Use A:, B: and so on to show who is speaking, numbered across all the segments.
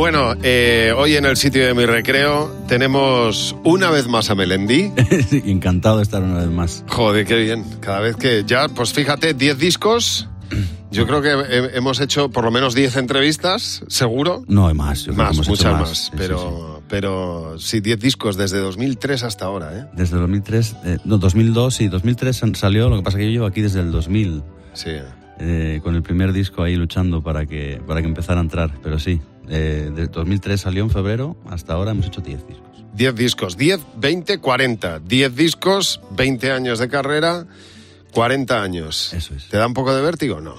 A: Bueno, eh, hoy en el sitio de mi recreo tenemos una vez más a Melendi.
B: Encantado de estar una vez más.
A: Joder, qué bien. Cada vez que ya, pues fíjate, 10 discos. Yo creo que he- hemos hecho por lo menos 10 entrevistas, seguro.
B: No, hay más. yo creo que
A: Más,
B: hecho
A: muchas más.
B: Sí, sí,
A: pero,
B: sí.
A: pero sí, 10 discos desde 2003 hasta ahora, ¿eh?
B: Desde 2003, eh, no, 2002 y 2003 san- salió, lo que pasa que yo llevo aquí desde el 2000,
A: Sí.
B: eh, con el primer disco ahí luchando para que, para que empezara a entrar, pero sí, eh, de 2003 salió en febrero, hasta ahora hemos hecho 10 discos.
A: 10 discos, 10, 20, 40. 10 discos, 20 años de carrera, 40 años.
B: Eso es.
A: ¿Te da un poco de vértigo o no?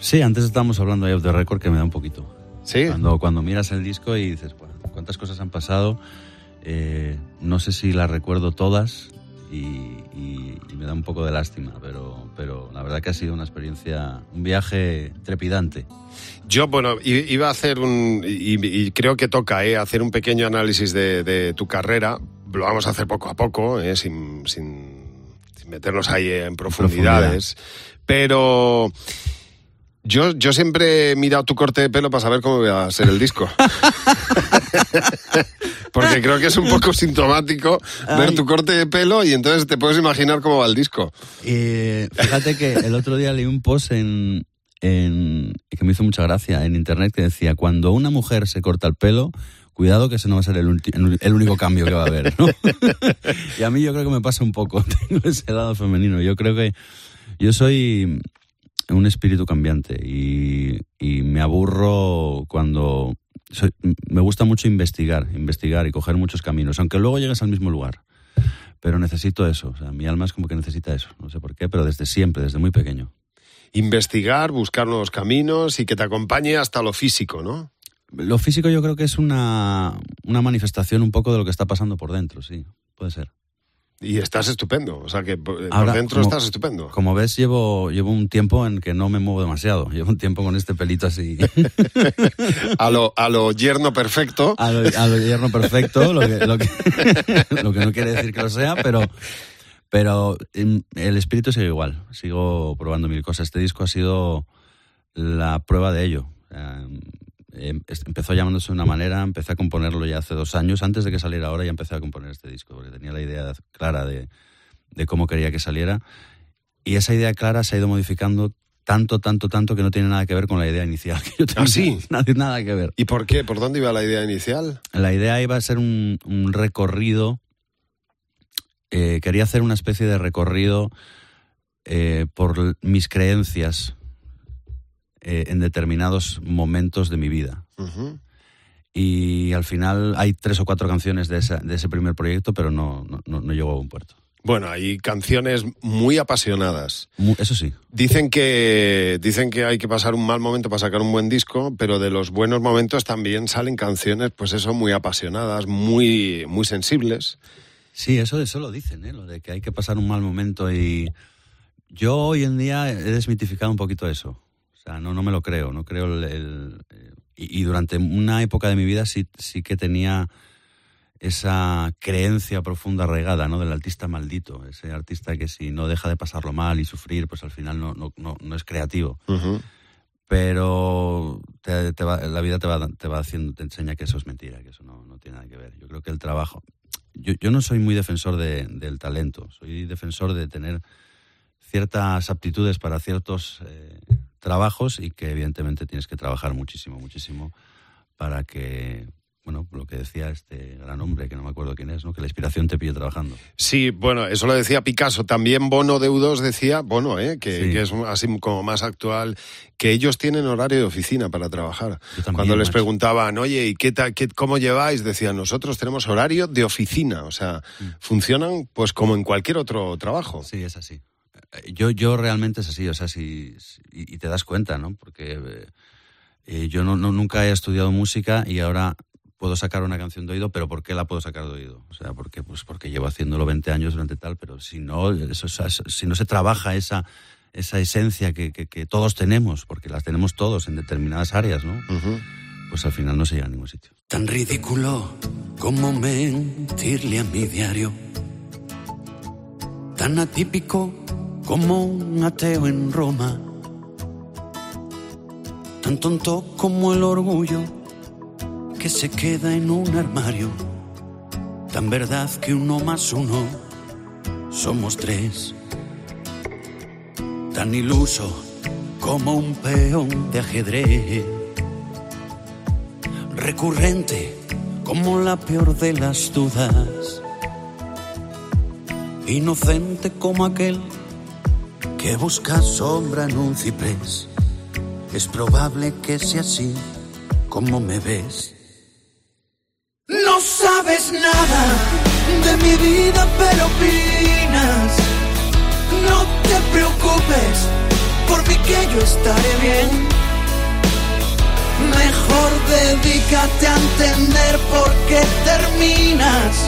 B: Sí, antes estábamos hablando of the record que me da un poquito.
A: Sí.
B: Cuando, cuando miras el disco y dices, "Buah, ¿cuántas cosas han pasado? Eh, no sé si las recuerdo todas y, y- y me da un poco de lástima, pero, pero la verdad que ha sido una experiencia, un viaje trepidante.
A: Yo, bueno, iba a hacer un. Y, y creo que toca, ¿eh? Hacer un pequeño análisis de, de tu carrera. Lo vamos a hacer poco a poco, ¿eh? Sin, sin, sin meternos ahí en profundidades. Pero. Yo, yo siempre he mirado tu corte de pelo para saber cómo va a ser el disco. Porque creo que es un poco sintomático ver tu corte de pelo y entonces te puedes imaginar cómo va el disco.
B: Fíjate que el otro día leí un post en, en- que me hizo mucha gracia en internet que decía, cuando una mujer se corta el pelo, cuidado que ese no va a ser el, único cambio que va a haber. ¿no? y a mí yo creo que me pasa un poco, tengo ese lado femenino. Yo creo que yo soy un espíritu cambiante y, y me aburro cuando... soy- me gusta mucho investigar, investigar y coger muchos caminos, aunque luego llegues al mismo lugar. Pero necesito eso, o sea, mi alma es como que necesita eso, no sé por qué, pero desde siempre, desde muy pequeño.
A: Investigar, buscar nuevos caminos y que te acompañe hasta lo físico, ¿no?
B: Lo físico yo creo que es una, una manifestación un poco de lo que está pasando por dentro, sí, puede ser.
A: Y estás estupendo, o sea que por, por
B: Ahora,
A: dentro
B: como-
A: estás estupendo.
B: Como ves, llevo, llevo un tiempo en que no me muevo demasiado, llevo un tiempo con este pelito así,
A: A lo, a lo yerno perfecto.
B: a lo, a lo yerno perfecto, lo que, lo, que, lo que no quiere decir que lo sea, pero, pero em, el espíritu sigue igual, sigo probando mil cosas. Este disco ha sido la prueba de ello. Em, em, empezó llamándose de una manera, empecé a componerlo ya hace dos años, antes de que saliera ahora ya empecé a componer este disco, porque tenía la idea clara de, de cómo quería que saliera. Y esa idea clara se ha ido modificando tanto, tanto, tanto que no tiene nada que ver con la idea inicial. Que yo tenía.
A: ¿Ah, sí?
B: Nada, nada que ver.
A: ¿Y por qué? ¿Por dónde iba la idea inicial?
B: La idea iba a ser un, un recorrido. eh, quería hacer una especie de recorrido eh, por mis creencias eh, en determinados momentos de mi vida.
A: Ujú.
B: Y al final hay tres o cuatro canciones de, esa- de ese primer proyecto, pero no, no, no- no llegó a un puerto.
A: Bueno, hay canciones muy apasionadas.
B: Eso sí,
A: Dicen que, dicen que hay que pasar un mal momento para sacar un buen disco, pero de los buenos momentos también salen canciones, pues eso, muy apasionadas, muy, muy sensibles.
B: Sí, eso, eso lo dicen, ¿eh? lo de que hay que pasar un mal momento y yo hoy en día he desmitificado un poquito eso. O sea, no, no me lo creo, no creo el... el- eh, y, y durante una época de mi vida sí, sí que tenía esa creencia profunda arraigada, ¿no? Del artista maldito, ese artista que si no deja de pasarlo mal y sufrir, pues al final no, no, no, no es creativo. Pero te- te va- la vida te va, te va haciendo, te enseña que eso es mentira, que eso no, no tiene nada que ver. Yo creo que el trabajo. Yo, yo no soy muy defensor de- del talento, soy defensor de tener ciertas aptitudes para ciertos eh, trabajos y que evidentemente tienes que trabajar muchísimo, muchísimo para que, bueno, lo que decía este gran hombre, que no me acuerdo quién es, ¿no? que la inspiración te pille trabajando.
A: Sí, bueno, eso lo decía Picasso. También Bono Deudos decía, Bono, ¿eh? que,
B: Sí.
A: que es así como más actual, que ellos tienen horario de oficina para trabajar.
B: También,
A: Cuando les
B: macho.
A: preguntaban, oye, ¿y qué, ta- qué- cómo lleváis? Decían, nosotros tenemos horario de oficina. O sea,
B: Mm.
A: funcionan pues como en cualquier otro trabajo.
B: Sí, es así. Yo, yo realmente es así, o sea, si, si- y, te das cuenta, ¿no? Porque eh, eh, yo no, no- nunca he estudiado música y ahora puedo sacar una canción de oído, pero ¿por qué la puedo sacar de oído? O sea, porque, pues porque llevo haciéndolo 20 años durante tal, pero si no, eso, o sea, si no se trabaja esa, esa esencia que, que- que todos tenemos, porque las tenemos todos en determinadas áreas, ¿no? Pues al final no se llega a ningún sitio.
C: Tan ridículo como mentirle a mi diario. Tan atípico como un ateo en Roma. Tan tonto como el orgullo
B: que se queda en un armario. Tan verdad que uno más uno somos tres. Tan iluso como un peón de ajedrez. Recurrente como la peor de las dudas. Inocente como aquel que busca sombra en un ciprés. Es probable que sea así como me ves. No sabes nada de mi vida, pero opinas. No te preocupes, por mí que yo estaré bien. Mejor dedícate a entender por qué terminas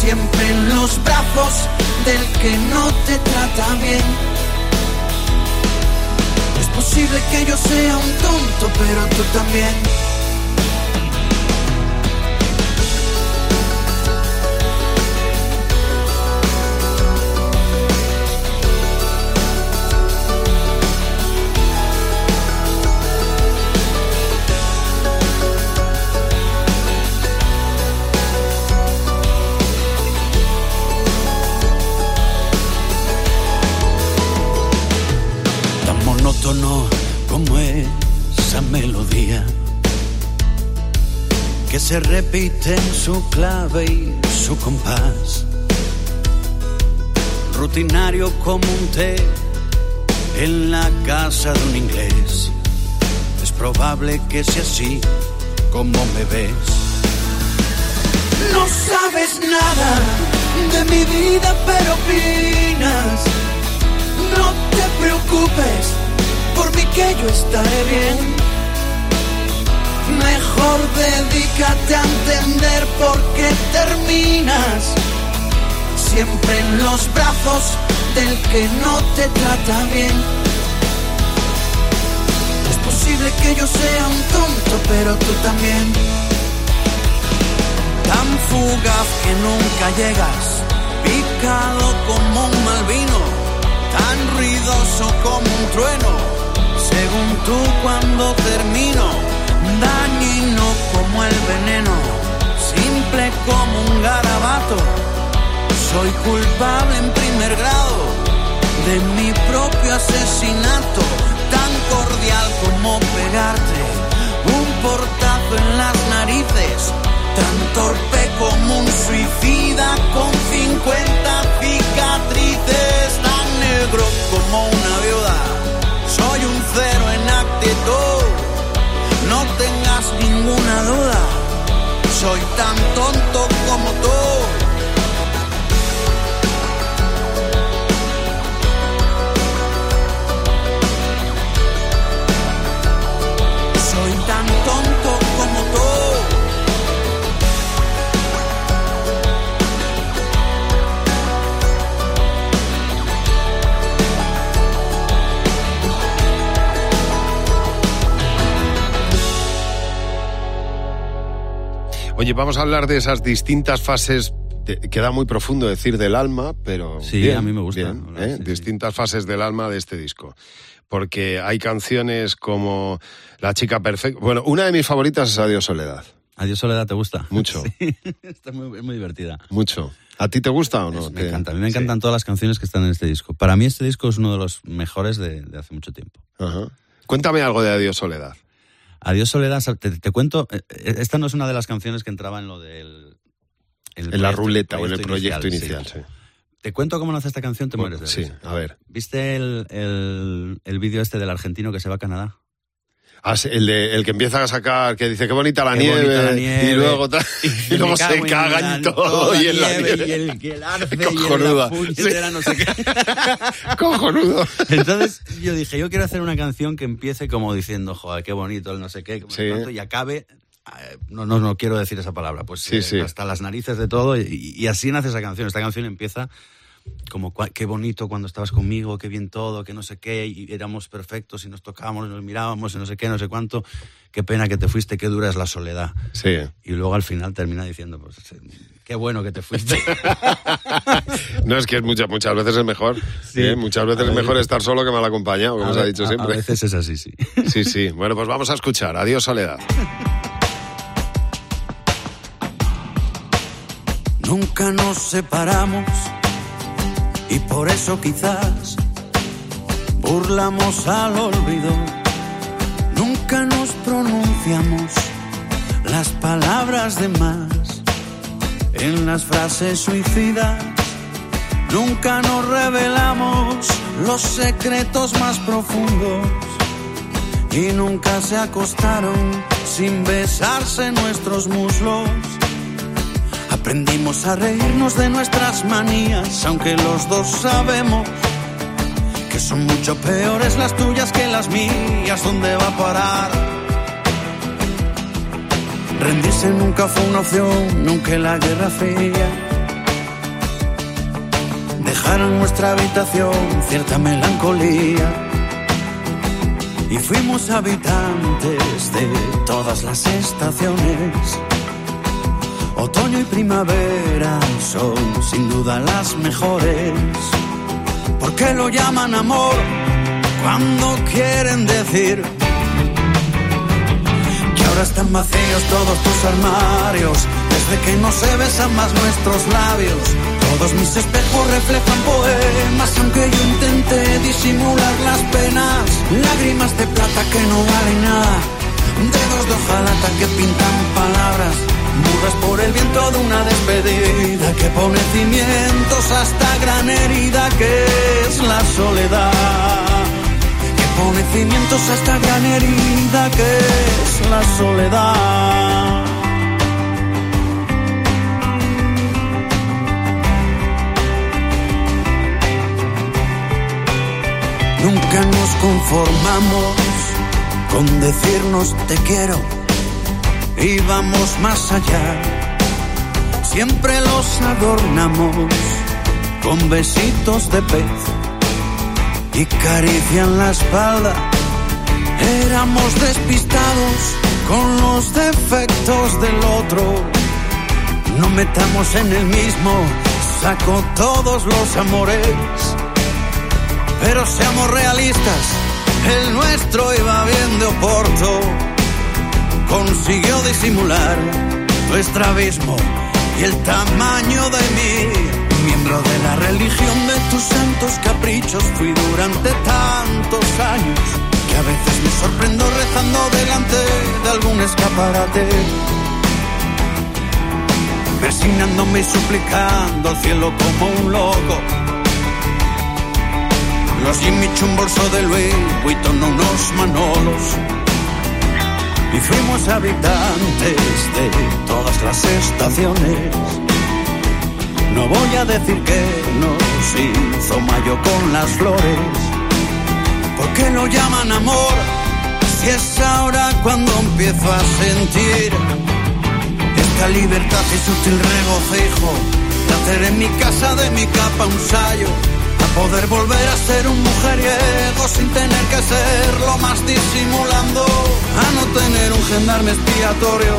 B: siempre en los brazos del que no te trata bien. Es posible que yo sea un tonto, pero tú también. Se repite en su clave y su compás. Rutinario como un té en la casa de un inglés. Es probable que sea así como me ves. No sabes nada de mi vida, pero opinas. No te preocupes, por mí que yo estaré bien. Mejor dedícate a entender por qué terminas siempre en los brazos del que no te trata bien. Es posible que yo sea un tonto, pero tú también. Tan fugaz que nunca llegas, picado como un mal vino, tan ruidoso como un trueno, según tú cuando termino, dañino como el veneno, simple como un garabato, soy culpable en primer grado de mi propio asesinato, tan cordial como pegarte un portazo en las narices, tan torpe como un suicida con 50 cicatrices, tan negro como una viuda, soy un cero en actitud, no tengas ninguna duda, soy tan tonto como tú. Soy tan tonto
A: Oye, vamos a hablar de esas distintas fases. de- queda muy profundo decir del alma, pero.
D: Sí,
A: bien,
D: a mí me gusta.
A: bien,
D: Hablar,
A: ¿eh?
D: sí, sí.
A: distintas fases del alma de este disco. Porque hay canciones como La chica perfecta. Bueno, una de mis favoritas es Adiós Soledad.
D: Adiós Soledad, ¿te gusta?
A: Mucho.
D: Sí, está muy, divertida.
A: Mucho. ¿A ti te gusta o no?
D: Es- me encanta. A mí me
A: sí.
D: encantan todas las canciones que están en este disco. Para mí este disco es uno de los mejores de, de hace mucho tiempo.
A: Ajá. Cuéntame algo de Adiós Soledad.
D: Adiós Soledad, te, te cuento, eh, esta no es una de las canciones que entraba en lo del... el
A: En la
D: proyecto-
A: ruleta o en el proyecto inicial, sí.
D: Te cuento cómo nace esta canción, te mueres de
A: sí,
D: risa.
A: a ver.
D: ¿Viste el, el, el vídeo este del argentino que se va a Canadá?
A: Ah, el, de, el que empieza a sacar, que dice qué bonita la,
D: Qué
A: nieve,
D: bonita la nieve.
A: y luego, y luego
D: cago
A: se
D: en
A: cagan y todo y en la nieve.
D: Y el, y el arce y la no sé qué.
A: Cojonudo.
D: Entonces yo dije, yo quiero hacer una canción que empiece como diciendo, joder, qué bonito, el no sé qué,
A: Sí.
D: cuánto", y acabe, eh, no, no, no quiero decir esa palabra, pues
A: Sí,
D: eh,
A: sí.
D: hasta las narices de todo, y, y así nace esa canción. Esta canción empieza como qué bonito cuando estabas conmigo, qué bien todo, que no sé qué, y éramos perfectos y nos tocábamos, nos mirábamos y no sé qué, no sé cuánto, qué pena que te fuiste, qué dura es la soledad.
A: Sí.
D: Y luego al final termina diciendo, pues qué bueno que te fuiste.
A: no, es que es muchas, muchas veces es mejor.
D: Sí.
A: ¿eh? Muchas veces es mejor estar solo que mal acompañado, como se ha dicho
D: a,
A: siempre.
D: A veces es así, sí.
A: sí, sí. Bueno, pues vamos a escuchar. Adiós, soledad.
B: Nunca nos separamos y por eso quizás burlamos al olvido. Nunca nos pronunciamos las palabras de más en las frases suicidas. Nunca nos revelamos los secretos más profundos y nunca se acostaron sin besarse nuestros muslos. Aprendimos a reírnos de nuestras manías, aunque los dos sabemos que son mucho peores las tuyas que las mías. ¿Dónde va a parar? Rendirse nunca fue una opción, nunca la guerra fría. Dejar en nuestra habitación cierta melancolía y fuimos habitantes de todas las estaciones. Otoño y primavera son sin duda las mejores. ¿Por qué lo llaman amor cuando quieren decir que ahora están vacíos todos tus armarios? Desde que no se besan más nuestros labios todos mis espejos reflejan poemas, aunque yo intente disimular las penas. Lágrimas de plata que no valen nada, dedos de hojalata que pintan palabras. Mudas por el viento de una despedida que pone cimientos a esta gran herida que es la soledad. Que pone cimientos a esta gran herida que es la soledad. Nunca nos conformamos con decirnos te quiero y vamos más allá. Siempre los adornamos con besitos de pez y carician la espalda. Éramos despistados con los defectos del otro. No metamos en el mismo saco todos los amores pero seamos realistas, el nuestro iba bien de Oporto. Consiguió disimular nuestro abismo y el tamaño de mí. Miembro de la religión de tus santos caprichos fui durante tantos años que a veces me sorprendo rezando delante de algún escaparate. Persignándome y suplicando al cielo como un loco los Jimmy un bolso de Louis Vuitton unos manolos. Y fuimos habitantes de todas las estaciones. No voy a decir que nos hizo mayo con las flores. ¿Por qué lo llaman amor? Si es ahora cuando empiezo a sentir esta libertad y sutil regocijo de hacer en mi casa de mi capa un sayo Poder volver a ser un mujeriego sin tener que serlo más disimulando. A no tener un gendarme expiatorio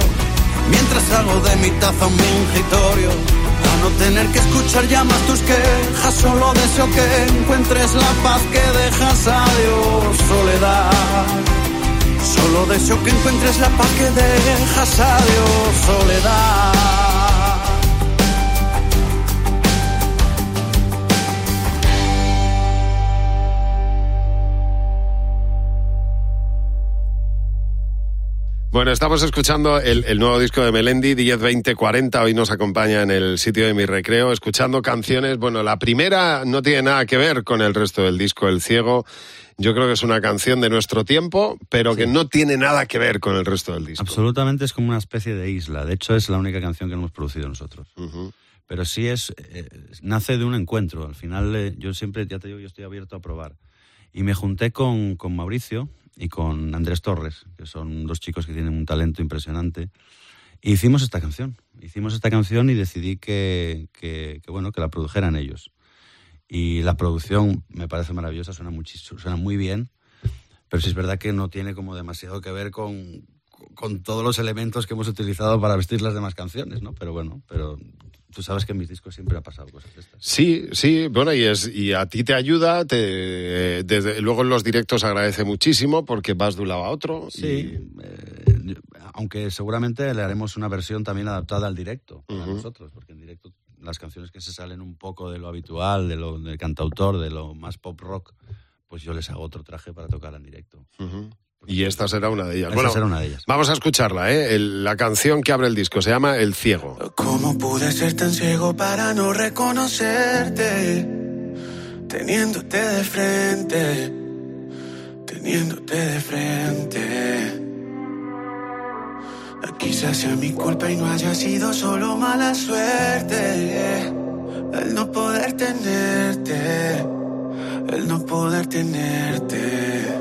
B: mientras hago de mi taza un mingitorio. A no tener que escuchar ya más tus quejas, solo deseo que encuentres la paz que dejas. Adiós, soledad. Solo deseo que encuentres la paz que dejas. Adiós, soledad.
A: Bueno, estamos escuchando el, nuevo disco de Melendi, 10, 20, 40. Hoy nos acompaña en el sitio de mi recreo, escuchando canciones. Bueno, la primera no tiene nada que ver con el resto del disco, El Ciego. Yo creo que es una canción de nuestro tiempo, pero que no tiene nada que ver con el resto del disco.
D: Absolutamente es como una especie de isla. De hecho, es la única canción que hemos producido nosotros. Pero sí es, eh, nace de un encuentro. Al final, eh, yo siempre, ya te digo, yo estoy abierto a probar. Y me junté con, con Mauricio, y con Andrés Torres, que son dos chicos que tienen un talento impresionante. E hicimos esta canción. Hicimos esta canción y decidí que, que, bueno, que la produjeran ellos. Y la producción me parece maravillosa, suena, suena muy bien, pero sí es verdad que no tiene como demasiado que ver con, con todos los elementos que hemos utilizado para vestir las demás canciones, ¿no? Pero bueno, pero tú sabes que en mis discos siempre ha pasado cosas de estas.
A: Sí, sí, bueno, y, es, y a ti te ayuda, te, desde, luego en los directos agradece muchísimo porque vas de un lado a otro.
D: Sí, eh, aunque seguramente le haremos una versión también adaptada al directo para nosotros, porque en directo
B: las canciones que se salen un poco de lo habitual, de lo del cantautor, de lo más pop rock, pues yo les hago otro traje para tocar en directo.
A: Y esta será una de ellas. Bueno,
B: será una de ellas.
A: vamos a escucharla, ¿eh? El- la canción que abre el disco se llama El Ciego.
E: ¿Cómo pude ser tan ciego para no reconocerte? Teniéndote de frente, teniéndote de frente. Quizás sea mi culpa y no haya sido solo mala suerte. El no poder tenerte, el no poder tenerte.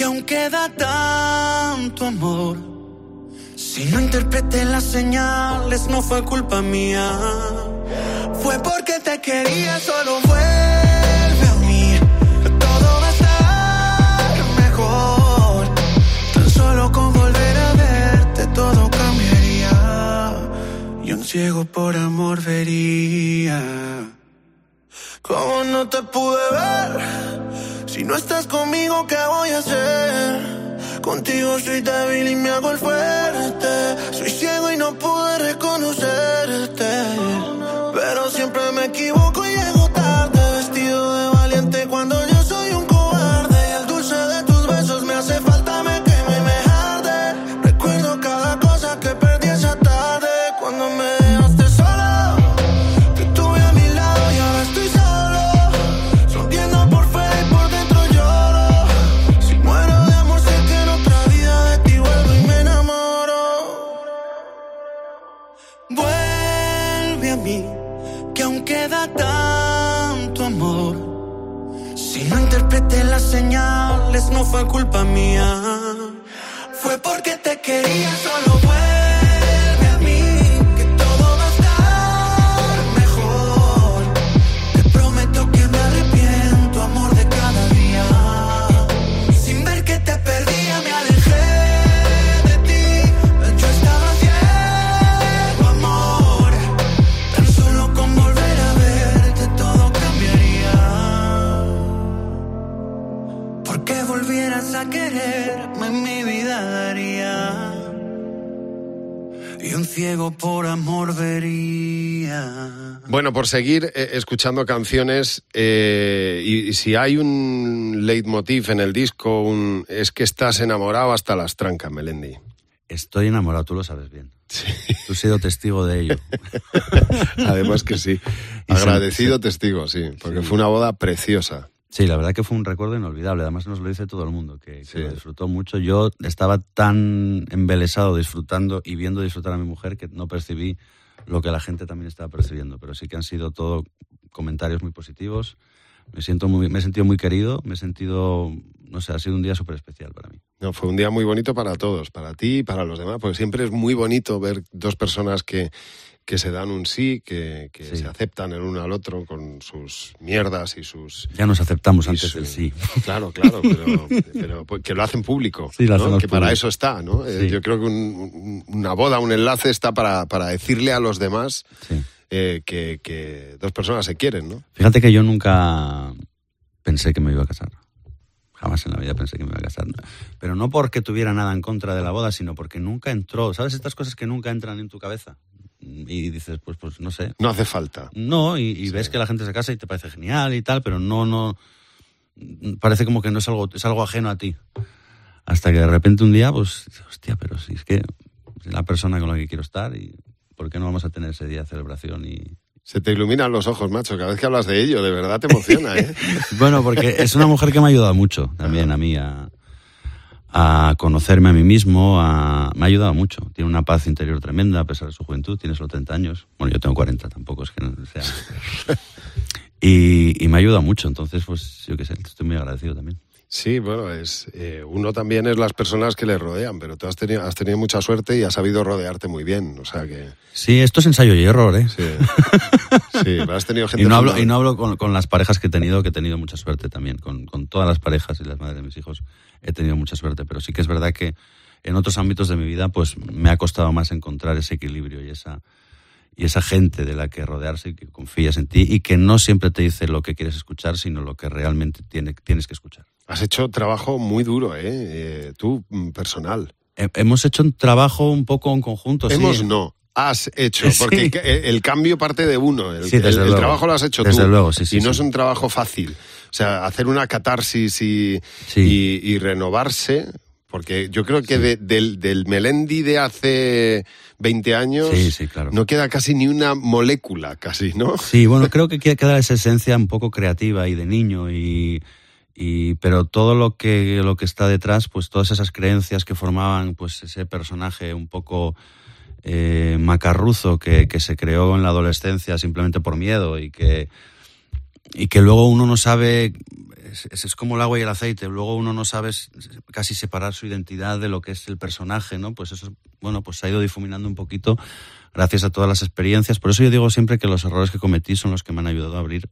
E: que aún queda tanto amor. Si no interpreté las señales, no fue culpa mía. Fue porque te quería, solo vuelve a mí. Todo va a estar mejor. Tan solo con volver a verte, todo cambiaría. Y un ciego por amor vería. ¿Cómo no te pude ver? Si no estás conmigo, ¿qué voy a hacer? Contigo soy débil y me hago el fuerte. Soy ciego y no pude reconocerte. Pero siempre me equivoco queda tanto amor. Si no interpreté las señales, no fue culpa mía. Fue porque te quería, solo vuelve ciego por amor vería.
A: Bueno, por seguir eh, escuchando canciones, eh, y, y si hay un leitmotiv en el disco, un, es que estás enamorado hasta las trancas, Melendi.
B: Estoy enamorado, tú lo sabes bien. Tú has sido testigo de ello.
A: Además que sí. Agradecido testigo, sí, porque
B: Sí.
A: fue una boda preciosa.
B: Sí, la verdad que fue un recuerdo inolvidable. Además nos lo dice todo el mundo, que, que
A: Sí.
B: lo disfrutó mucho. Yo estaba tan embelesado disfrutando y viendo disfrutar a mi mujer que no percibí lo que la gente también estaba percibiendo. Pero sí que han sido todo comentarios muy positivos. Me, siento muy, me he sentido muy querido, me he sentido, no sé, ha sido un día súper especial para mí.
A: No, fue un día muy bonito para todos, para ti y para los demás, porque siempre es muy bonito ver dos personas que, que se dan un sí, que, que
B: Sí.
A: se aceptan el uno al otro con sus mierdas y sus...
B: Ya nos aceptamos antes
A: su-
B: del sí.
A: Claro, claro, pero, pero pues que lo hacen público,
B: Sí, lo
A: que para eso está, ¿no? Eh. Yo creo que un- un- una boda, un enlace está para, para decirle a los demás eh, que, que dos personas se quieren, ¿no?
B: Fíjate que yo nunca pensé que me iba a casar. Jamás en la vida pensé que me iba a casar. Pero no porque tuviera nada en contra de la boda, sino porque nunca entró. ¿Sabes estas cosas que nunca entran en tu cabeza? Y dices, pues, pues no sé.
A: No hace falta.
B: No, y, y ves que la gente se casa y te parece genial y tal, pero no, no. Parece como que no es algo, es algo ajeno a ti. Hasta que de repente un día, pues, hostia, pero si es que es la persona con la que quiero estar y ¿por qué no vamos a tener ese día de celebración? Y,
A: Se te iluminan los ojos, macho, cada vez que hablas de ello, de verdad te emociona, ¿eh?
B: Bueno, porque es una mujer que me ha ayudado mucho también a mí a, a conocerme a mí mismo, a, me ha ayudado mucho. Tiene una paz interior tremenda a pesar de su juventud, tiene solo 30 años. Bueno, yo tengo 40, tampoco es que no sea. Y, y me ha ayudado mucho, entonces pues yo qué sé, estoy muy agradecido también.
A: Sí, bueno, es eh, uno también es las personas que le rodean, pero tú has tenido, has tenido mucha suerte y has sabido rodearte muy bien, o sea que...
B: Sí, esto es ensayo y error, ¿eh?
A: Sí, sí has tenido gente...
B: Y no hablo, y no hablo con, con, las parejas que he tenido, que he tenido mucha suerte también, con, con todas las parejas y las madres de mis hijos he tenido mucha suerte, pero sí que es verdad que en otros ámbitos de mi vida pues me ha costado más encontrar ese equilibrio y esa y esa gente de la que rodearse y que confías en ti y que no siempre te dice lo que quieres escuchar, sino lo que realmente tiene, tienes que escuchar.
A: Has hecho trabajo muy duro, ¿eh? eh tú, mm, personal.
B: hemos hecho un trabajo un poco en conjunto.
A: Hemos no. Has hecho, porque el, cambio parte de uno. El, trabajo lo has hecho
B: desde
A: tú.
B: Luego, sí, sí,
A: y no es un trabajo fácil. O sea, hacer una catarsis y, y, renovarse, porque yo creo que del, del Melendi de hace 20 años no queda casi ni una molécula, casi, ¿no?
B: Sí, bueno, creo que queda esa esencia un poco creativa y de niño y y, pero todo lo que, lo que está detrás, pues todas esas creencias que formaban pues ese personaje un poco eh, macarruzo que, que, se creó en la adolescencia simplemente por miedo y que, y que luego uno no sabe, es, es, como el agua y el aceite, luego uno no sabe casi separar su identidad de lo que es el personaje, ¿no? Pues eso, bueno, pues se ha ido difuminando un poquito gracias a todas las experiencias. Por eso yo digo siempre que los errores que cometí son los que me han ayudado a abrir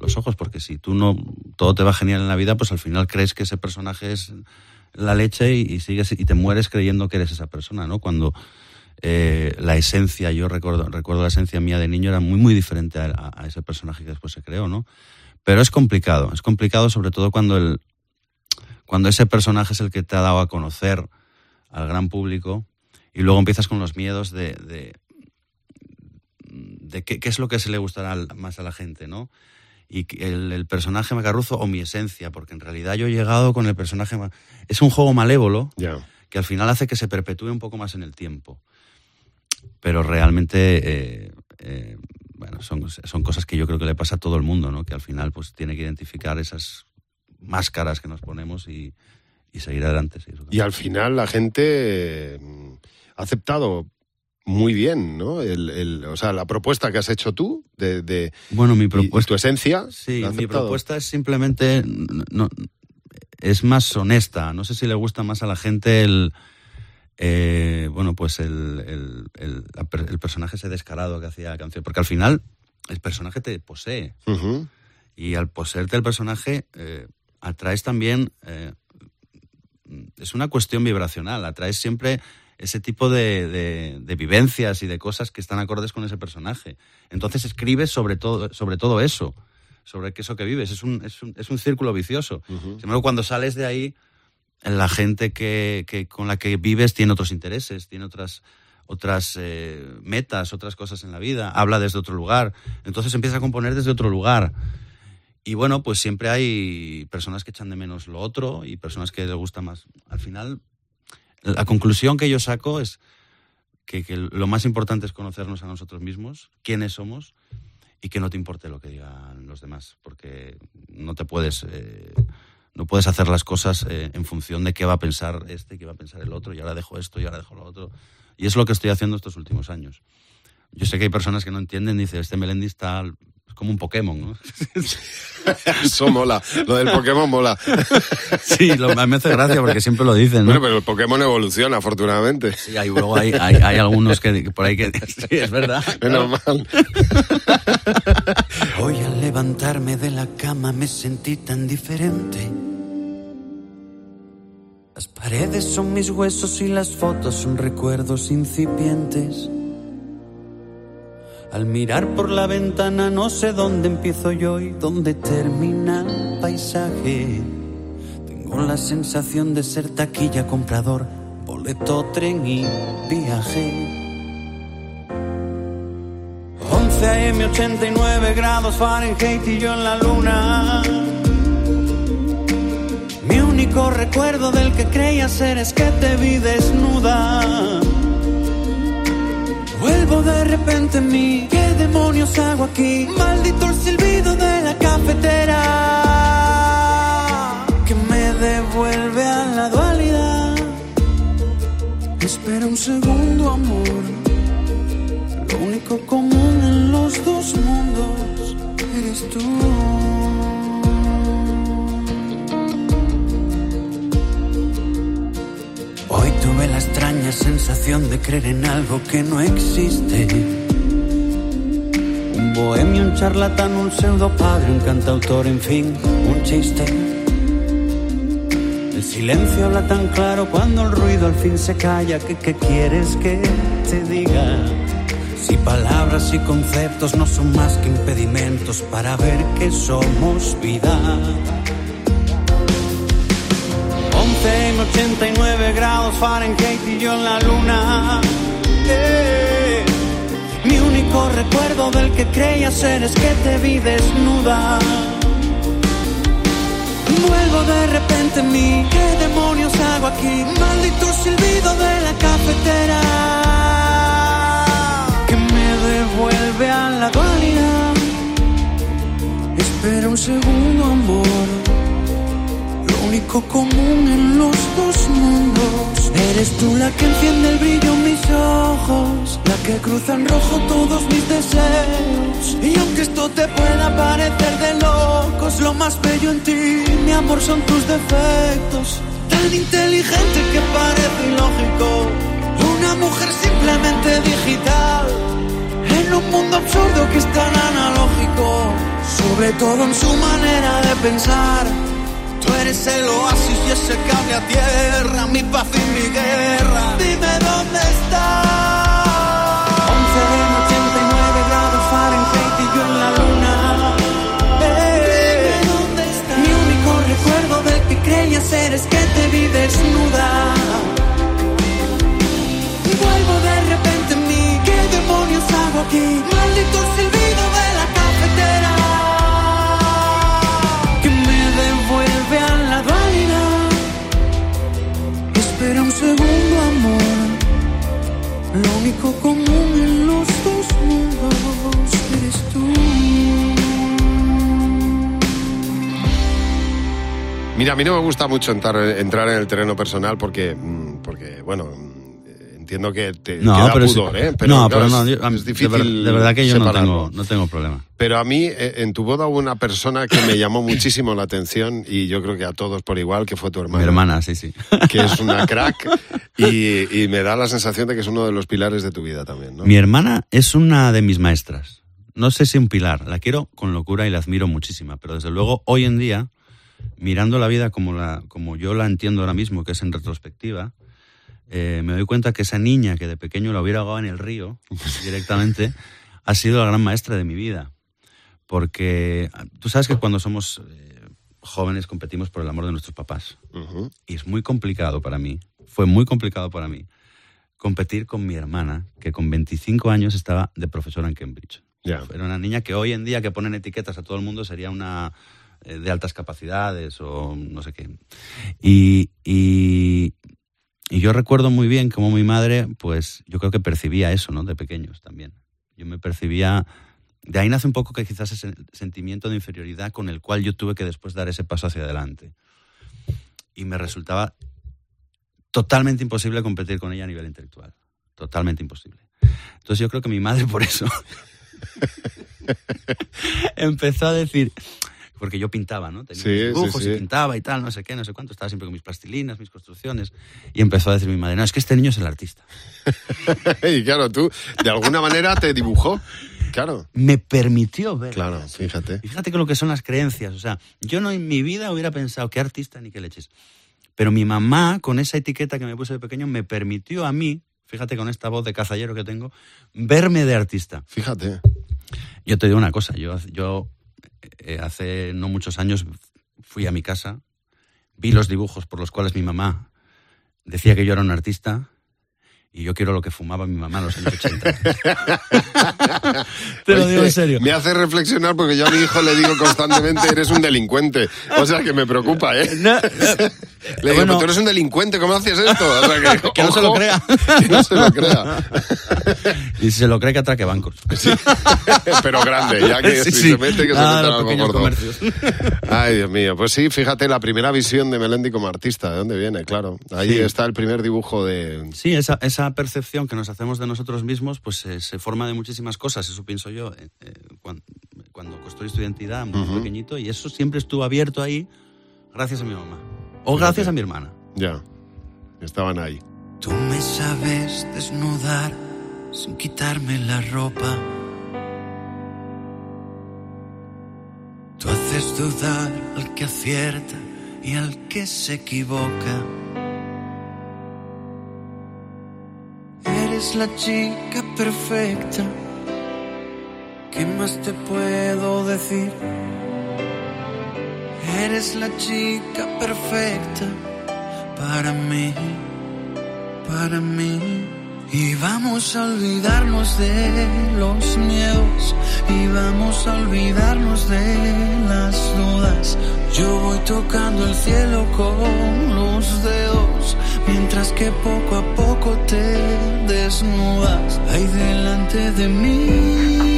B: los ojos, porque si tú no, todo te va genial en la vida, pues al final crees que ese personaje es la leche y, sigues y te mueres creyendo que eres esa persona, ¿no? Cuando eh, la esencia, yo recuerdo, recuerdo la esencia mía de niño era muy, muy diferente a, ese personaje que después se creó, ¿no? Pero es complicado, es complicado sobre todo cuando el, cuando ese personaje es el que te ha dado a conocer al gran público y luego empiezas con los miedos de, de, de qué, qué, es lo que se le gustará más a la gente, ¿no? Y el, el, personaje macarruzo o mi esencia, porque en realidad yo he llegado con el personaje... Es un juego malévolo que al final hace que se perpetúe un poco más en el tiempo. Pero realmente, eh, eh, bueno, son, son cosas que yo creo que le pasa a todo el mundo, ¿no? Que al final pues tiene que identificar esas máscaras que nos ponemos y, y seguir adelante. Sí,
A: y al final la gente eh, ha aceptado muy bien, ¿no? El, el, o sea, la propuesta que has hecho tú de, de
B: bueno, mi propuesta,
A: tu esencia.
B: Sí, mi propuesta es simplemente no, es más honesta. No sé si le gusta más a la gente el eh, bueno, pues el, el, el, personaje ese descarado que hacía la canción, porque al final el personaje te posee y al poseerte el personaje eh, atraes también eh, es una cuestión vibracional, atraes siempre ese tipo de, de, vivencias y de cosas que están acordes con ese personaje. Entonces escribes sobre todo, sobre todo eso, sobre eso que vives. Es un, es un, es un círculo vicioso. Sin embargo, cuando sales de ahí, la gente que, que, con la que vives tiene otros intereses, tiene otras, otras eh, metas, otras cosas en la vida, habla desde otro lugar. Entonces empieza a componer desde otro lugar. Y bueno, pues siempre hay personas que echan de menos lo otro y personas que les gusta más. Al final, la conclusión que yo saco es que, lo más importante es conocernos a nosotros mismos, quiénes somos y que no te importe lo que digan los demás, porque no te puedes, eh, no puedes hacer las cosas eh, en función de qué va a pensar este, qué va a pensar el otro, y ahora dejo esto, y ahora dejo lo otro. Y es lo que estoy haciendo estos últimos años. Yo sé que hay personas que no entienden, dice, este Melendi está como un Pokémon, ¿no?
A: Eso mola, lo del Pokémon mola.
B: sí, lo, me hace gracia porque siempre lo dicen, ¿no?
A: Bueno, pero el Pokémon evoluciona, afortunadamente.
B: Sí, hay, luego hay, hay, hay algunos que, por ahí que... Sí, es verdad.
A: Es normal.
F: Hoy al levantarme de la cama me sentí tan diferente. Las paredes son mis huesos y las fotos son recuerdos incipientes. Al mirar por la ventana no sé dónde empiezo yo y dónde termina el paisaje. Tengo la sensación de ser taquilla comprador, boleto, tren y viaje. 11 AM, 89 grados Fahrenheit y yo en la luna. Mi único recuerdo del que creía ser es que te vi desnuda. Vuelvo de repente en mí, ¿qué demonios hago aquí? Maldito el silbido de la cafetera que me devuelve a la dualidad. Espera un segundo, amor. Lo único común en los dos mundos eres tú.
B: Extraña sensación de creer en algo que no existe. Un bohemio, un charlatán, un pseudo padre, un cantautor, en fin, un chiste. El silencio habla tan claro cuando el ruido al fin se calla. que qué quieres que te diga? Si palabras y conceptos no son más que impedimentos para ver que somos vida. 11 en 89 grados Fahrenheit y yo en la luna. Eh, mi único recuerdo del que creía ser es que te vi desnuda. Vuelvo de repente en mí, ¿qué demonios hago aquí? Maldito silbido de la cafetera que me devuelve a la dualidad. Espera un segundo, amor común en los dos mundos. Eres tú la que enciende el brillo en mis ojos, la que cruza en rojo todos mis deseos. Y aunque esto te pueda parecer de locos, lo más bello en ti, mi amor, son tus defectos. Tan inteligente que parece ilógico, una mujer simplemente digital. En un mundo absurdo que es tan analógico, sobre todo en su manera de pensar eres el oasis y ese cable a tierra, mi paz y mi guerra. Dime dónde estás. 11 en 89 grados Fahrenheit y yo en la luna. Dime dónde estás. Mi único recuerdo del que creía ser es que te vi desnuda. Vuelvo de repente en mí. ¿Qué demonios hago aquí? Maldito silbido único común en los dos mundos eres tú.
A: Mira, a mí no me gusta mucho entrar, entrar en el terreno personal porque, mm, porque bueno, entiendo que te
D: no,
A: queda
D: pero
A: pudor,
D: sí.
A: ¿eh? Pero,
D: no,
A: claro,
D: pero no,
A: es,
D: yo-
A: es difícil
D: de verdad que yo no tengo, no tengo problema.
A: Pero a mí, eh, en tu boda hubo una persona que me llamó muchísimo la atención y yo creo que a todos por igual, que fue tu hermana.
D: Mi hermana, sí, sí.
A: Que es una crack y, y me da la sensación de que es uno de los pilares de tu vida también, ¿no?
D: Mi hermana es una de mis maestras. No sé si un pilar. La quiero con locura y la admiro muchísima. Pero desde luego, hoy en día, mirando la vida como, la, como yo la entiendo ahora mismo, que es en retrospectiva, eh, me doy cuenta que esa niña que de pequeño la hubiera ahogado en el río directamente, ha sido la gran maestra de mi vida. Porque ah, tú sabes que cuando somos eh, jóvenes competimos por el amor de nuestros papás. Y es muy complicado para mí, fue muy complicado para mí, competir con mi hermana, que con 25 años estaba de profesora en Cambridge.
A: Ya.
D: Era una niña que hoy en día que ponen etiquetas a todo el mundo sería una eh, de altas capacidades o no sé qué. Y, y, y yo recuerdo muy bien cómo mi madre, pues yo creo que percibía eso, ¿no? De pequeños también. Yo me percibía... De ahí nace un poco que quizás ese sentimiento de inferioridad con el cual yo tuve que después dar ese paso hacia adelante. Y me resultaba totalmente imposible competir con ella a nivel intelectual. Totalmente imposible. Entonces yo creo que mi madre por eso empezó a decir, porque yo pintaba, ¿no? Tenía
A: Sí,
D: mis
A: sí,
D: dibujos
A: sí.
D: y pintaba y tal, no sé qué, no sé cuánto, estaba siempre con mis plastilinas, mis construcciones, y empezó a decir mi madre, no, es que este niño es el artista.
A: y claro, tú de alguna manera te dibujó. Claro,
D: Me permitió ver.
A: claro, fíjate.
D: Y fíjate con lo que son las creencias. O sea, yo no en mi vida hubiera pensado qué artista ni qué leches. Pero mi mamá, con esa etiqueta que me puso de pequeño, me permitió a mí, fíjate con esta voz de cazallero que tengo, verme de artista.
A: Fíjate.
D: Yo te digo una cosa, yo, yo eh, hace no muchos años fui a mi casa, vi los dibujos por los cuales mi mamá decía que yo era un artista y yo quiero lo que fumaba mi mamá en los años 80. te lo digo en serio.
A: Me hace reflexionar porque yo a mi hijo le digo constantemente, eres un delincuente. O sea, que me preocupa, ¿eh?
D: No,
A: Le digo,
D: Bueno.
A: "Pero tú eres un delincuente, ¿cómo haces esto? O sea, que,
D: Que no se lo crea.
A: Que no se lo crea.
D: Y si se lo cree que atraque bancos.
A: Pero grande, ya que
D: Sí,
A: si
D: sí.
A: se mete, que se
D: Ah,
A: mete algo gordo. Ay, Dios mío. Pues sí, fíjate, la primera visión de Melendi como artista, ¿de dónde viene? Claro. Ahí
D: Sí.
A: está el primer dibujo de...
D: Sí, esa, esa percepción que nos hacemos de nosotros mismos, pues eh, se forma de muchísimas cosas, eso pienso yo, eh, eh, cuando, cuando construís tu identidad muy
A: Ujú.
D: pequeñito, y eso siempre estuvo abierto ahí gracias a mi mamá. O gracias a mi hermana.
A: Ya. Estaban ahí.
B: Tú me sabes desnudar sin quitarme la ropa. Tú haces dudar al que acierta y al que se equivoca. Eres la chica perfecta. ¿Qué más te puedo decir? Eres la chica perfecta para mí, para mí. Y vamos a olvidarnos de los miedos y vamos a olvidarnos de las dudas. Yo voy tocando el cielo con los dedos, mientras que poco a poco te desnudas ahí delante de mí.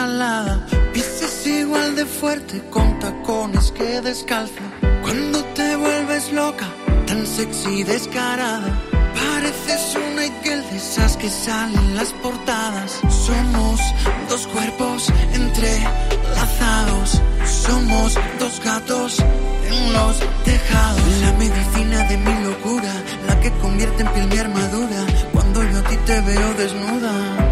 B: Veces salada. Pises igual de fuerte con tacones que descalza. Cuando te vuelves loca, tan sexy y descarada. Pareces una Igel de esas que salen en las portadas. Somos dos cuerpos entrelazados. Somos dos gatos en los tejados. La medicina de mi locura, la que convierte en piel mi armadura. Cuando yo a ti te veo desnuda,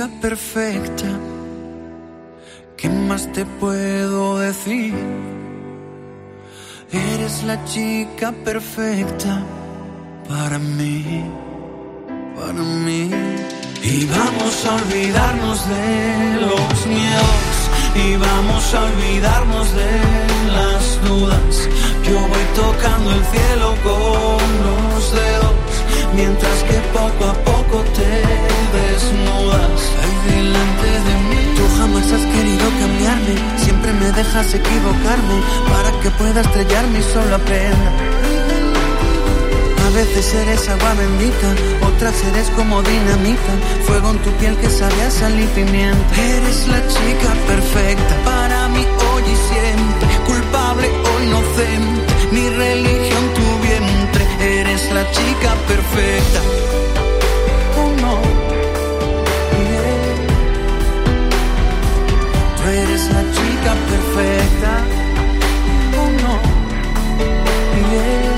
B: chica perfecta. ¿Qué más te puedo decir? Eres la chica perfecta para mí, para mí. Y vamos a olvidarnos de los miedos y vamos a olvidarnos de las dudas. Yo voy tocando el cielo con los dedos, mientras que poco a poco te desnudas ahí delante de mí. Tú jamás has querido cambiarme, siempre me dejas equivocarme para que pueda estrellarme y solo aprenda. A veces eres agua bendita, otras eres como dinamita, fuego en tu piel que sabe a sal y pimienta. Eres la chica perfecta para mí hoy y siempre, culpable o inocente, mi religión. Chica perfecta. Oh no. Yeah. Tú eres la chica perfecta. Oh no. Yeah.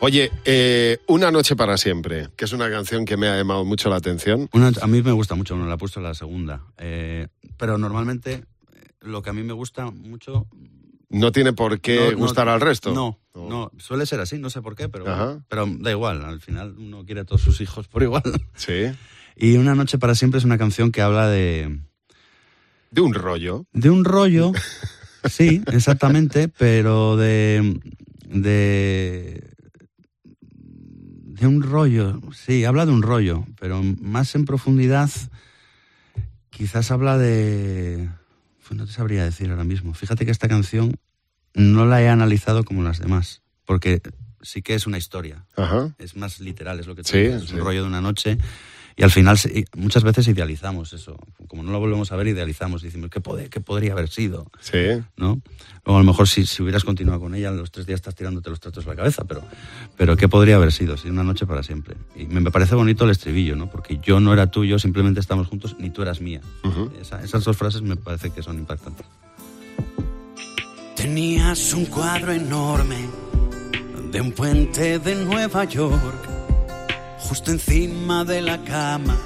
A: Oye, eh, Una noche para siempre, que es una canción que me ha llamado mucho la atención.
D: Una- a mí me gusta mucho, no la he puesto la segunda. Eh, pero normalmente eh, lo que a mí me gusta mucho...
A: No tiene por qué
D: no- no-
A: gustar al resto.
D: No, no, suele ser así, no sé por qué, pero, pero da igual, al final uno quiere a todos sus hijos por igual.
A: Sí.
D: Y Una noche para siempre es una canción que habla de,
A: De un rollo.
D: de un rollo, sí, exactamente, pero de, de, de un rollo, sí, habla de un rollo, pero más en profundidad quizás habla de... pues no te sabría decir ahora mismo. Fíjate que esta canción no la he analizado como las demás, porque sí que es una historia,
A: Ajá.
D: es más literal, es lo que tú
A: Sí,
D: es
A: sí.
D: un rollo de una noche. Y al final muchas veces idealizamos eso. Como no lo volvemos a ver, idealizamos. Decimos, ¿qué, pod- qué podría haber sido?
A: Sí.
D: ¿no? Luego a lo mejor si, si hubieras continuado con ella, los tres días estás tirándote los tratos a la cabeza, pero, pero ¿qué podría haber sido? Si una noche para siempre. Y me, me parece bonito el estribillo, ¿no? Porque yo no era tuyo, simplemente estamos juntos, ni tú eras mía.
A: Ujú.
D: Esa- esas dos frases me parece que son impactantes.
B: Tenías un cuadro enorme de un puente de Nueva York, justo encima de la cama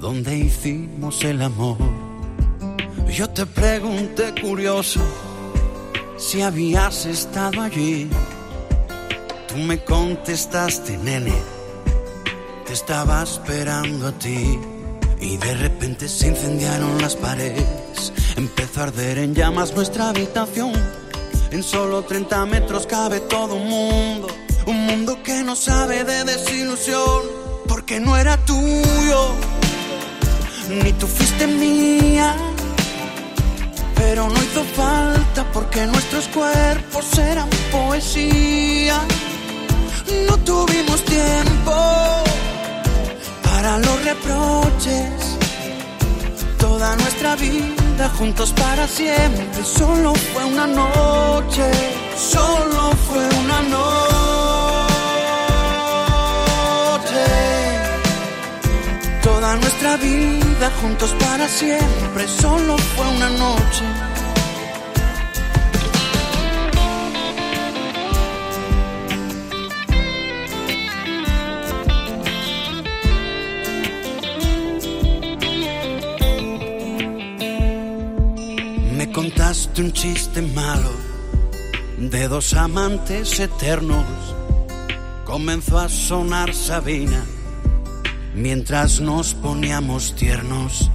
B: donde hicimos el amor. Yo te pregunté curioso si habías estado allí. Tú me contestaste, nene, te estaba esperando a ti. Y de repente se incendiaron las paredes. Empezó a arder en llamas nuestra habitación. En solo 30 metros cabe todo un mundo. Un mundo que no sabe de desilusión. ¿Por porque no era tuyo, ni tú fuiste mía. Pero no hizo falta porque nuestros cuerpos eran poesía. No tuvimos tiempo para los reproches. Toda nuestra vida juntos para siempre. Solo fue una noche. Solo fue una noche. Toda nuestra vida juntos para siempre. Solo fue una noche. Me contaste un chiste malo de dos amantes eternos. Comenzó a sonar Sabina mientras nos poníamos tiernos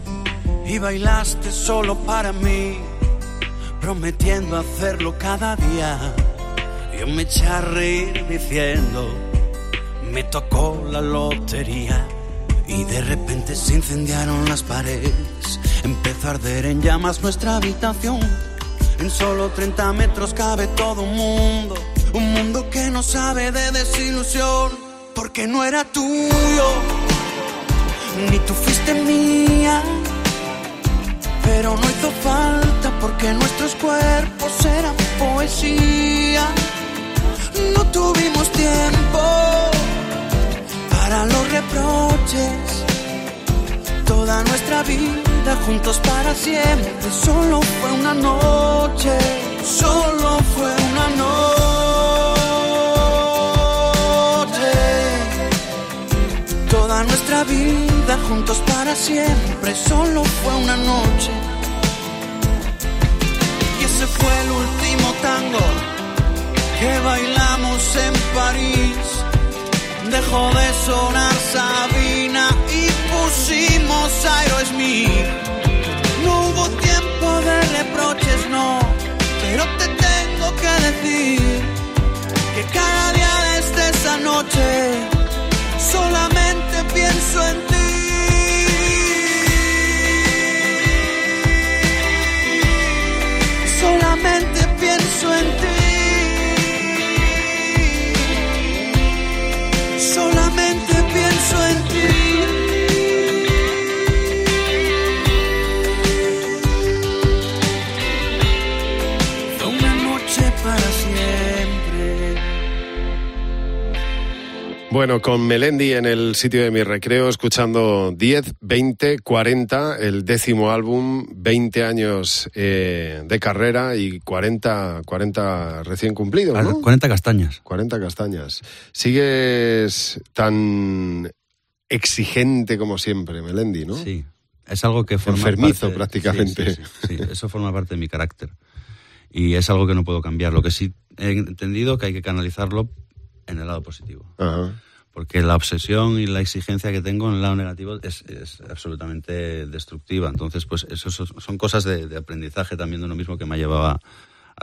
B: y bailaste solo para mí, prometiendo hacerlo cada día. Yo me eché a reír diciendo, me tocó la lotería. Y de repente se incendiaron las paredes, empezó a arder en llamas nuestra habitación. En solo 30 metros cabe todo un mundo, un mundo que no sabe de desilusión, porque no era tuyo, ni tú fuiste mía. Pero no hizo falta porque nuestros cuerpos eran poesía. No tuvimos tiempo para los reproches. Toda nuestra vida juntos para siempre. Solo fue una noche, solo fue una noche. Toda nuestra vida juntos para siempre. Solo fue una noche. Y ese fue el último tango que bailamos en París. Dejó de sonar Sabina y pusimos Aerosmith. No hubo tiempo de reproches, no, pero te tengo que decir que cada día desde esa noche
A: Bueno, con Melendi en el sitio de mi recreo, escuchando 10, 20, 40, el décimo álbum, 20 años eh, de carrera y 40, 40 recién cumplidos, ¿no?
D: 40 castañas.
A: 40 castañas. ¿Sigues tan exigente como siempre, Melendi, no?
D: Sí. Es algo que forma
A: Enfermizo,
D: parte-
A: prácticamente.
D: Sí, sí, sí, sí, eso forma parte de mi carácter. Y es algo que no puedo cambiar. Lo que sí he entendido que hay que canalizarlo en el lado positivo.
A: Ajá.
D: Porque la obsesión y la exigencia que tengo en el lado negativo es, es absolutamente destructiva. Entonces, pues eso son cosas de, de aprendizaje también de uno mismo que me ha llevado a,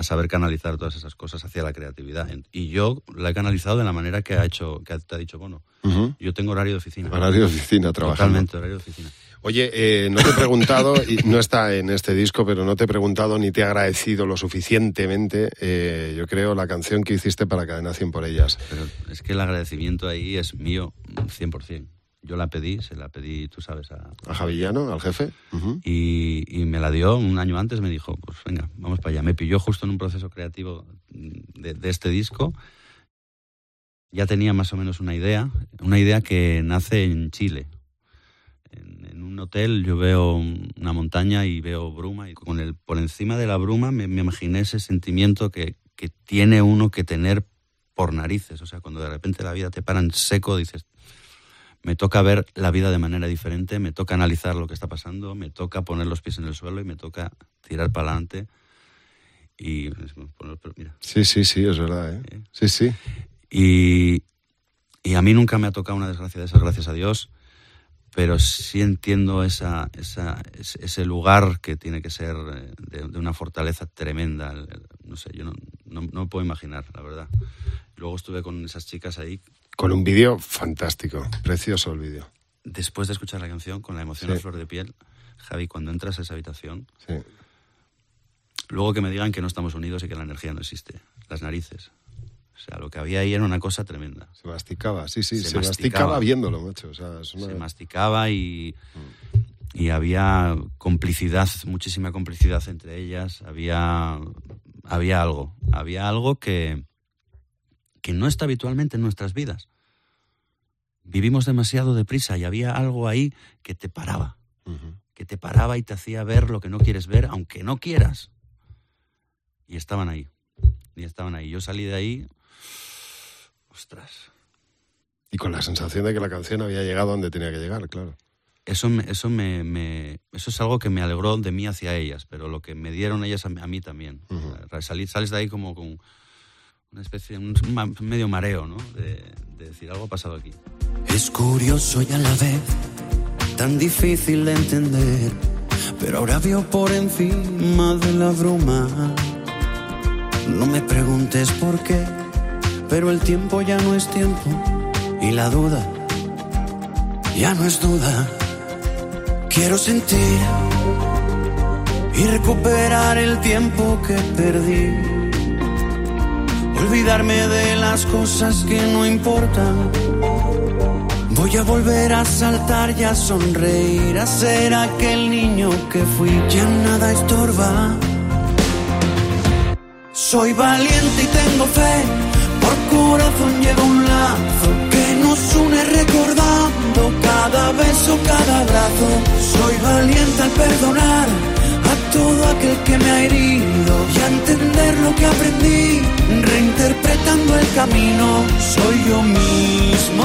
D: saber canalizar todas esas cosas hacia la creatividad. Y yo la he canalizado de la manera que ha hecho, que te ha dicho.
A: Ujú.
D: Yo tengo horario de oficina.
A: Horario de oficina, trabajando.
D: Totalmente, horario de oficina.
A: Oye, eh, no te he preguntado, y no está en este disco, pero no te he preguntado ni te he agradecido lo suficientemente, eh, yo creo, la canción que hiciste para Cadena 100 por ellas.
D: Pero es que el agradecimiento ahí es mío 100%. Yo la pedí, se la pedí, tú sabes, a...
A: ¿A Javillano, al jefe? Ujú.
D: Y, y me la dio un año antes, me dijo, pues venga, vamos para allá. Me pilló justo en un proceso creativo de, de este disco. Ya tenía más o menos una idea, una idea que nace en Chile. Un hotel yo veo una montaña y veo bruma y con el por encima de la bruma me, me imaginé ese sentimiento que, que tiene uno que tener por narices. O sea, cuando de repente la vida te para en seco, dices, me toca ver la vida de manera diferente, me toca analizar lo que está pasando, me toca poner los pies en el suelo y me toca tirar para adelante. Y pero mira,
A: Sí, sí, sí, es verdad, ¿eh?
D: ¿eh?
A: Sí, sí.
D: Y, y a mí nunca me ha tocado una desgracia de esas, gracias a Dios, pero sí entiendo esa, esa, ese lugar que tiene que ser eh, de, de una fortaleza tremenda. No sé, yo no, no, no puedo imaginar, la verdad. Luego estuve con esas chicas ahí
A: Con un vídeo fantástico, precioso el vídeo.
D: Después de escuchar la canción, con la emoción
A: Sí.
D: a flor de piel, Javi, cuando entras a esa habitación,
A: Sí.
D: luego que me digan que no estamos unidos y que la energía no existe, las narices. O sea, lo que había ahí era una cosa tremenda.
A: Se masticaba, sí, sí,
D: Se
A: se, masticaba.
D: masticaba.
A: viéndolo, macho. O sea, es una-
D: se masticaba y, y había complicidad, muchísima complicidad entre ellas. Había, había algo, había algo que, que no está habitualmente en nuestras vidas. Vivimos demasiado deprisa y había algo ahí que te paraba, que te paraba y te hacía ver lo que no quieres ver, aunque no quieras. Y estaban ahí, y estaban ahí. Yo salí de ahí, ostras,
A: Y con la sensación de que la canción había llegado donde tenía que llegar, claro.
D: Eso, me, eso, me, me- eso es algo que me alegró de mí hacia ellas, pero lo que me dieron ellas a, mí- a mí también. O sea, salir- sales de ahí como con una especie, un medio mareo, ¿no? De, de decir, algo ha pasado aquí.
B: Es curioso y a la vez tan difícil de entender, pero ahora veo por encima de la bruma. No me preguntes por qué, pero el tiempo ya no es tiempo y la duda ya no es duda. Quiero sentir y recuperar el tiempo que perdí. Olvidarme de las cosas que no importan. Voy a volver a saltar y a sonreír, a ser aquel niño que fui. Ya nada estorba. Soy valiente y tengo fe, corazón llevo un lazo que nos une recordando cada beso, cada abrazo. Soy valiente al perdonar a todo aquel que me ha herido y a entender lo que aprendí, reinterpretando el camino. Soy yo mismo,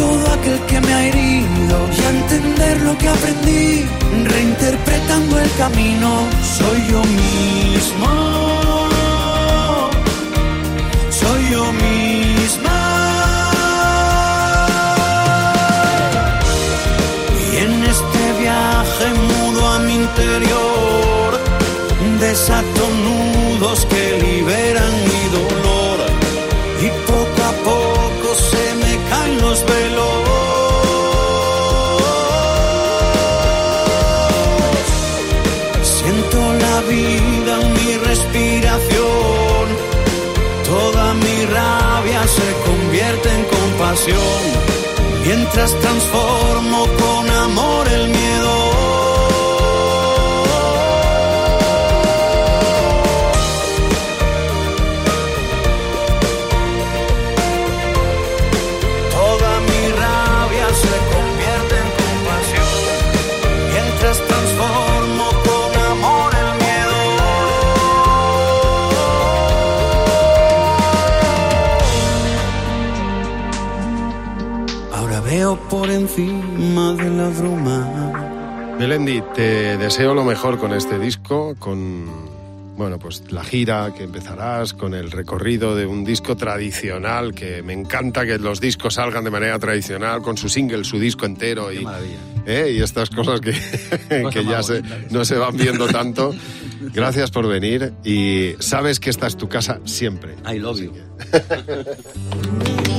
B: todo aquel que me ha herido y a entender lo que aprendí, reinterpretando el camino. Soy yo mismo, soy yo misma. Y en este viaje mudo a mi interior, desato nudos que liberan mi dolor. Y poco a poco se me caen los se convierte en compasión. Mientras transformo
A: te deseo lo mejor con este disco, con bueno, pues la gira que empezarás, con el recorrido de un disco tradicional, que me encanta que los discos salgan de manera tradicional, con su single, su disco entero y, ¿eh? y estas cosas que, que ya se, no se van viendo tanto. Gracias por venir y sabes que esta es tu casa siempre.
D: I love you.